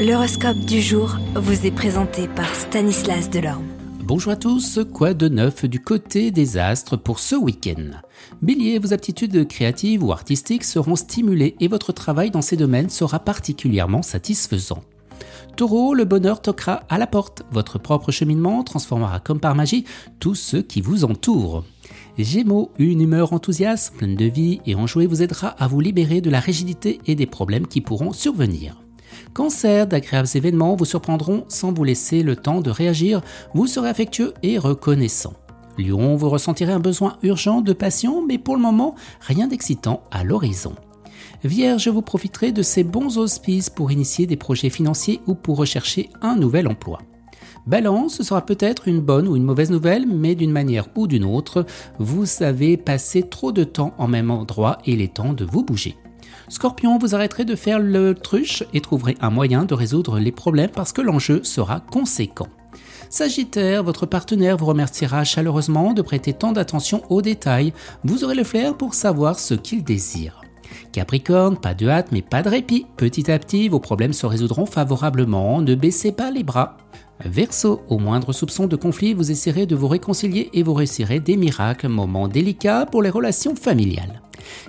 L'horoscope du jour vous est présenté par Stanislas Delorme. Bonjour à tous, quoi de neuf du côté des astres pour ce week-end? Bélier, vos aptitudes créatives ou artistiques seront stimulées et votre travail dans ces domaines sera particulièrement satisfaisant. Taureau, le bonheur toquera à la porte. Votre propre cheminement transformera comme par magie tout ce qui vous entoure. Gémeaux, une humeur enthousiaste, pleine de vie et enjouée vous aidera à vous libérer de la rigidité et des problèmes qui pourront survenir. Cancer, d'agréables événements vous surprendront sans vous laisser le temps de réagir, vous serez affectueux et reconnaissant. Lion, vous ressentirez un besoin urgent de passion, mais pour le moment, rien d'excitant à l'horizon. Vierge, vous profiterez de ces bons auspices pour initier des projets financiers ou pour rechercher un nouvel emploi. Balance, ce sera peut-être une bonne ou une mauvaise nouvelle, mais d'une manière ou d'une autre, vous avez passé trop de temps en même endroit et il est temps de vous bouger. Scorpion, vous arrêterez de faire le truche et trouverez un moyen de résoudre les problèmes parce que l'enjeu sera conséquent. Sagittaire, votre partenaire vous remerciera chaleureusement de prêter tant d'attention aux détails. Vous aurez le flair pour savoir ce qu'il désire. Capricorne, pas de hâte mais pas de répit. Petit à petit, vos problèmes se résoudront favorablement. Ne baissez pas les bras. Verseau, au moindre soupçon de conflit, vous essaierez de vous réconcilier et vous réussirez des miracles, moment délicat pour les relations familiales.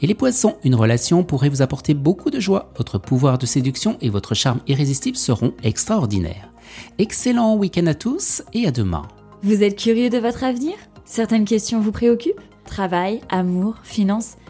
Et les poissons, une relation pourrait vous apporter beaucoup de joie. Votre pouvoir de séduction et votre charme irrésistible seront extraordinaires. Excellent week-end à tous et à demain. Vous êtes curieux de votre avenir? Certaines questions vous préoccupent? Travail, amour, finances?